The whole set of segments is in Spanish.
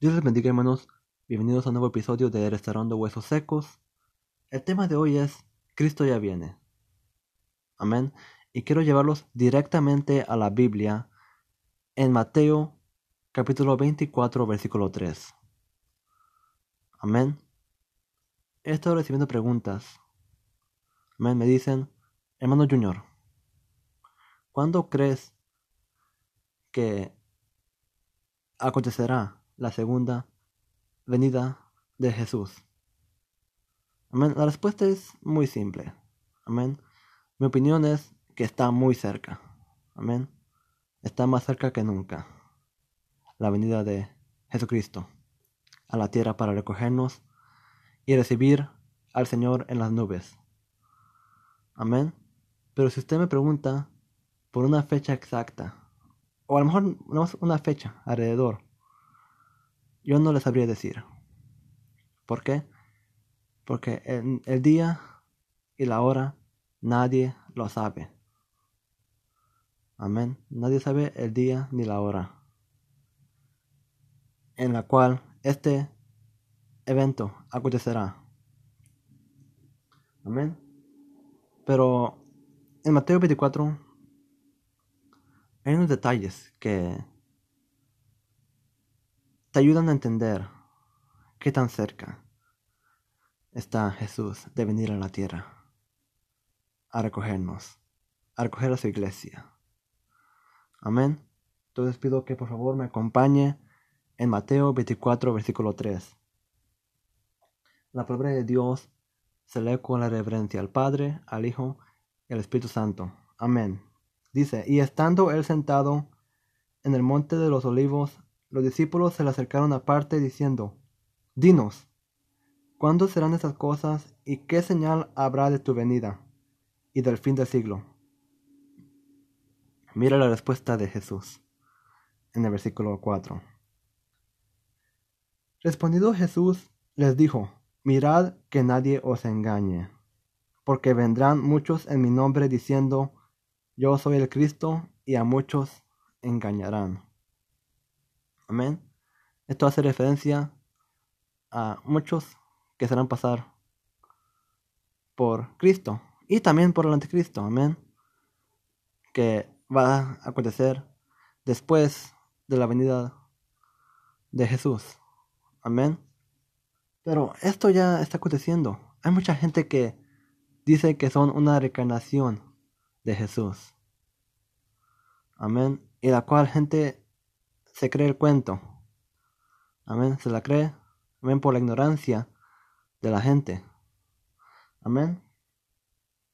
Dios les bendiga hermanos, bienvenidos a un nuevo episodio de Restaurando Huesos Secos. El tema de hoy es Cristo ya viene. Amén. Y quiero llevarlos directamente a la Biblia en Mateo capítulo 24 versículo 3. Amén. He estado recibiendo preguntas. Amén. Me dicen, hermano Junior, ¿cuándo crees que acontecerá la segunda venida de Jesús? Amén. La respuesta es muy simple. Amén. Mi opinión es que está muy cerca. Amén. Está más cerca que nunca. La venida de Jesucristo a la tierra para recogernos y recibir al Señor en las nubes. Amén. Pero si usted me pregunta por una fecha exacta, o a lo mejor no una fecha alrededor, yo no le sabría decir. ¿Por qué? Porque el, el día y la hora nadie lo sabe. Amén. Nadie sabe el día ni la hora en la cual este evento acontecerá. Amén. Pero en Mateo 24 hay unos detalles que te ayudan a entender qué tan cerca está Jesús de venir a la tierra a recogernos, a recoger a su iglesia. Amén. Entonces pido que por favor me acompañe en Mateo 24, versículo 3. La palabra de Dios se lee con la reverencia al Padre, al Hijo y al Espíritu Santo. Amén. Dice, y estando él sentado en el monte de los olivos, los discípulos se le acercaron aparte diciendo, Dinos, ¿cuándo serán estas cosas y qué señal habrá de tu venida y del fin del siglo? Mira la respuesta de Jesús en el versículo 4. Respondido Jesús les dijo, Mirad que nadie os engañe, porque vendrán muchos en mi nombre diciendo, Yo soy el Cristo, y a muchos engañarán. Amén. Esto hace referencia a muchos que serán pasar por Cristo y también por el anticristo. Amén. Que va a acontecer después de la venida de Jesús. Amén. Pero esto ya está aconteciendo. Hay mucha gente que dice que son una reencarnación de Jesús. Amén. Y la cual gente se cree el cuento. Amén. Se la cree. Amén. Por la ignorancia de la gente. Amén.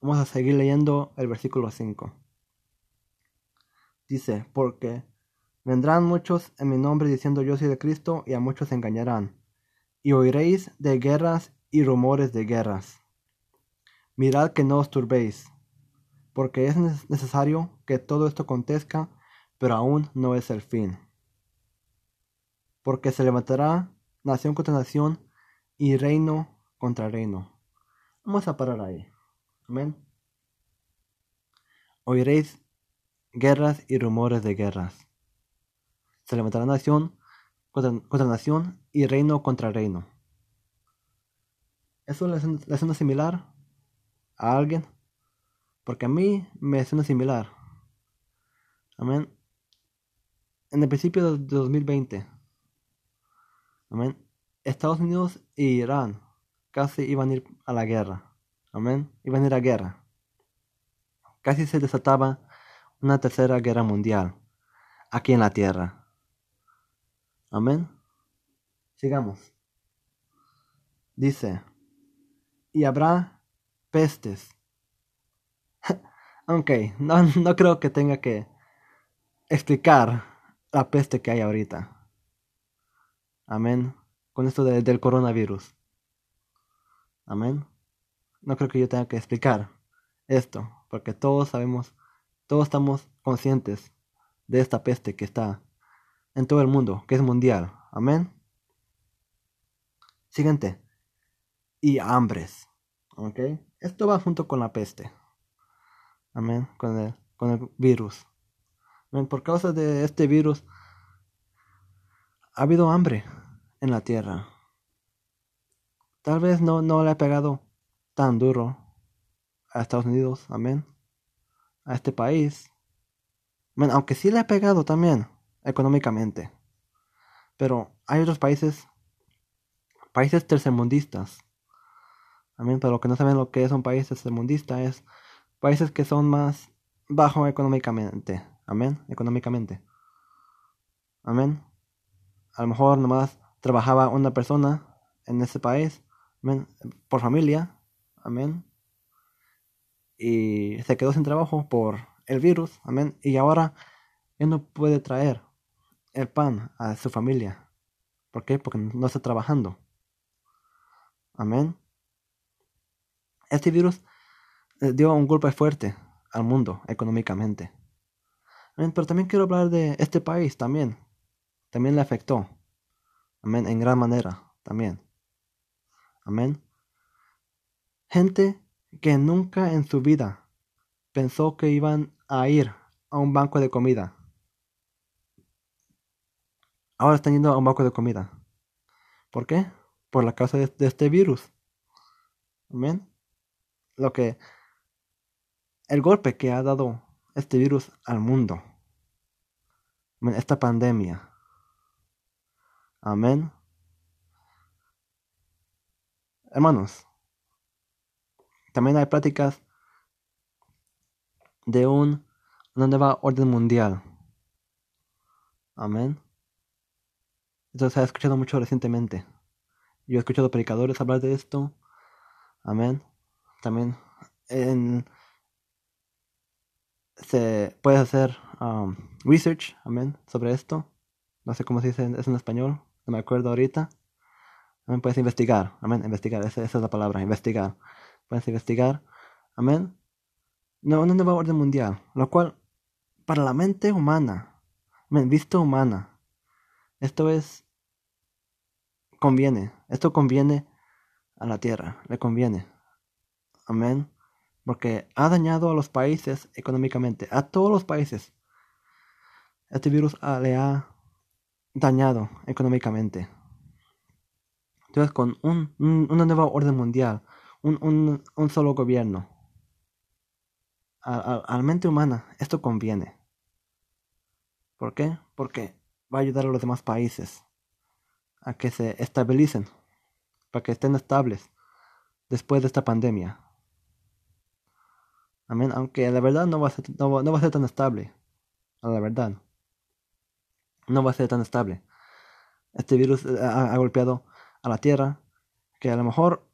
Vamos a seguir leyendo el versículo 5. Dice, porque vendrán muchos en mi nombre diciendo yo soy de Cristo y a muchos engañarán y oiréis de guerras y rumores de guerras. Mirad que no os turbéis, porque es necesario que todo esto acontezca, pero aún no es el fin. Porque se levantará nación contra nación y reino contra reino. Vamos a parar ahí. Amén. Oiréis guerras y rumores de guerras. Se levantará nación contra, nación y reino contra reino. ¿Eso le, suena similar a alguien? Porque a mí me suena similar. Amén. En el principio de 2020. Estados Unidos e Irán casi iban a ir a la guerra. Amén. Iban a ir a guerra. Casi se desataba una tercera guerra mundial aquí en la tierra. Amén. Sigamos. Dice, y habrá pestes. ok, no, no creo que tenga que explicar la peste que hay ahorita. Amén. Con esto del coronavirus. Amén. No creo que yo tenga que explicar esto, porque todos sabemos, todos estamos conscientes de esta peste que está en todo el mundo, que es mundial. Amén. Siguiente. Y hambres. ¿Ok? Esto va junto con la peste. Amén. Con el, con el virus. Amén. Por causa de este virus ha habido hambre en la tierra. Tal vez no, no le ha pegado tan duro a Estados Unidos, amén, a este país. aunque sí le ha pegado también económicamente. Pero hay otros países, países tercermundistas. Amén, pero que no saben lo que es un país tercermundista, es países que son más bajo económicamente. Amén, económicamente. Amén. A lo mejor nomás trabajaba una persona en ese país, amén, por familia, amén. Y se quedó sin trabajo por el virus, amén. Y ahora él no puede traer el pan a su familia. ¿Por qué? Porque no está trabajando. Amén. Este virus eh, dio un golpe fuerte al mundo económicamente. Pero también quiero hablar de este país también. También le afectó. Amén. En gran manera también. Amén. Gente que nunca en su vida pensó que iban a ir a un banco de comida ahora están yendo a un banco de comida. ¿Por qué? Por la causa de, este virus. Amén. Lo que. El golpe que ha dado este virus al mundo. Esta pandemia. Amén. Hermanos, también hay prácticas de un, una nueva orden mundial. Amén. Esto se ha escuchado mucho recientemente. Yo he escuchado predicadores hablar de esto. Amén. También en, se puede hacer um, research, amén, sobre esto. No sé cómo se dice eso en español, no me acuerdo ahorita. Amén, puedes investigar, amén, investigar, esa, es la palabra, investigar. Puedes investigar, amén. No, una nueva orden mundial, lo cual, para la mente humana, amén, vista humana, esto es conviene, esto conviene a la tierra, le conviene. Amén. Porque ha dañado a los países económicamente, a todos los países. Este virus le ha dañado económicamente. Entonces, con un, una nueva orden mundial, un, un, solo gobierno, a, a la mente humana, esto conviene. ¿Por qué? Porque va a ayudar a los demás países a que se estabilicen, para que estén estables después de esta pandemia. Amén. Aunque la verdad no va a ser, no, va a ser tan estable. A la verdad. No va a ser tan estable. Este virus eh, ha, golpeado a la tierra. Que a lo mejor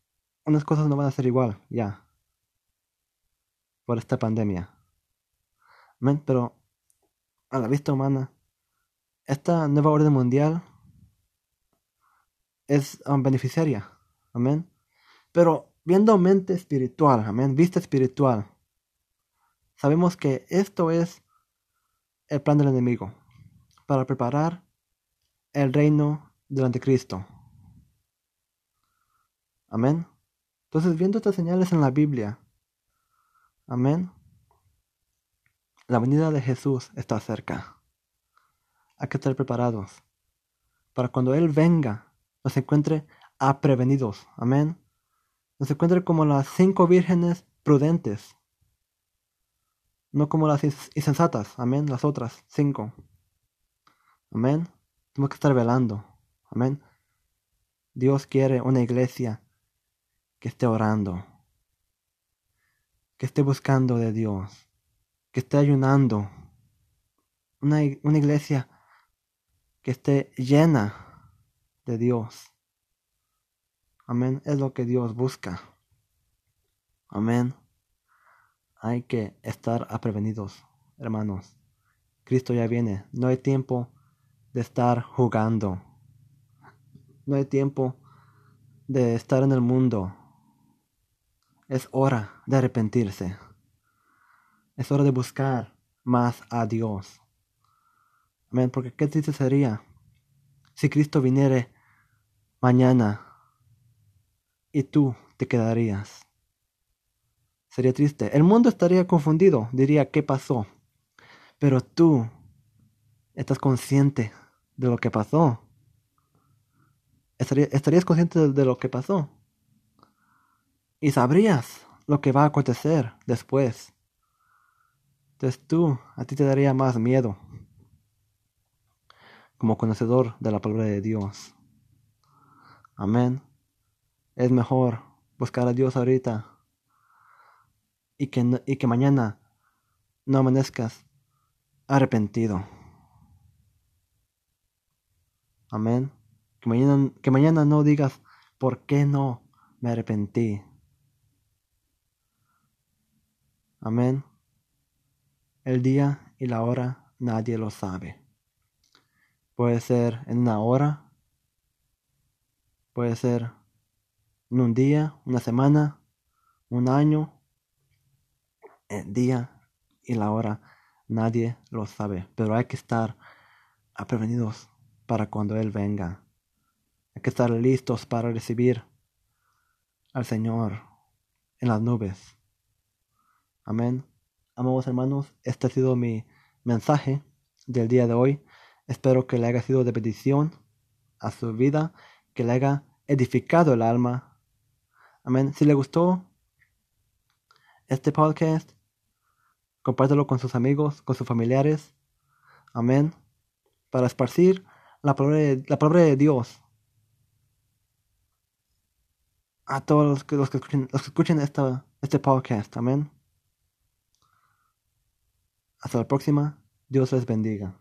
unas cosas no van a ser igual ya. Por esta pandemia. Pero a la vista humana. Esta nueva orden mundial es beneficiaria. Amén. Pero viendo mente espiritual, amén, vista espiritual, sabemos que esto es el plan del enemigo para preparar el reino del anticristo. Amén. Entonces, viendo estas señales en la Biblia, amén, la venida de Jesús está cerca. Hay que estar preparados para cuando Él venga nos encuentre aprevenidos. Amén. Nos encuentre como las cinco vírgenes prudentes. No como las insensatas. Amén. Las otras cinco. Amén. Tenemos que estar velando. Amén. Dios quiere una iglesia que esté orando. Que esté buscando de Dios. Que esté ayunando. Una, una iglesia que esté llena de Dios. Amén. Es lo que Dios busca. Amén. Hay que estar aprevenidos, hermanos. Cristo ya viene. No hay tiempo de estar jugando. No hay tiempo de estar en el mundo. Es hora de arrepentirse. Es hora de buscar más a Dios. Amén. Porque qué triste sería si Cristo viniere mañana y tú te quedarías. Sería triste. El mundo estaría confundido, diría, ¿qué pasó? Pero tú estás consciente de lo que pasó. estarías consciente de lo que pasó. Y sabrías lo que va a acontecer después. Entonces tú, a ti te daría más miedo como conocedor de la palabra de Dios. Amén. Es mejor buscar a Dios ahorita y que, y que mañana no amanezcas arrepentido. Amén. Que mañana, no digas, ¿por qué no me arrepentí? Amén. El día y la hora nadie lo sabe. Puede ser en una hora, puede ser en un día, una semana, un año, el día y la hora nadie lo sabe, pero hay que estar prevenidos para cuando Él venga. Hay que estar listos para recibir al Señor en las nubes. Amén. Amados hermanos, este ha sido mi mensaje del día de hoy. Espero que le haya sido de bendición a su vida, que le haya edificado el alma. Amén. Si le gustó este podcast, compártelo con sus amigos, con sus familiares. Amén. Para esparcir la palabra de, la palabra de Dios a todos los que, los que escuchen, los que escuchen este podcast. Amén. Hasta la próxima. Dios les bendiga.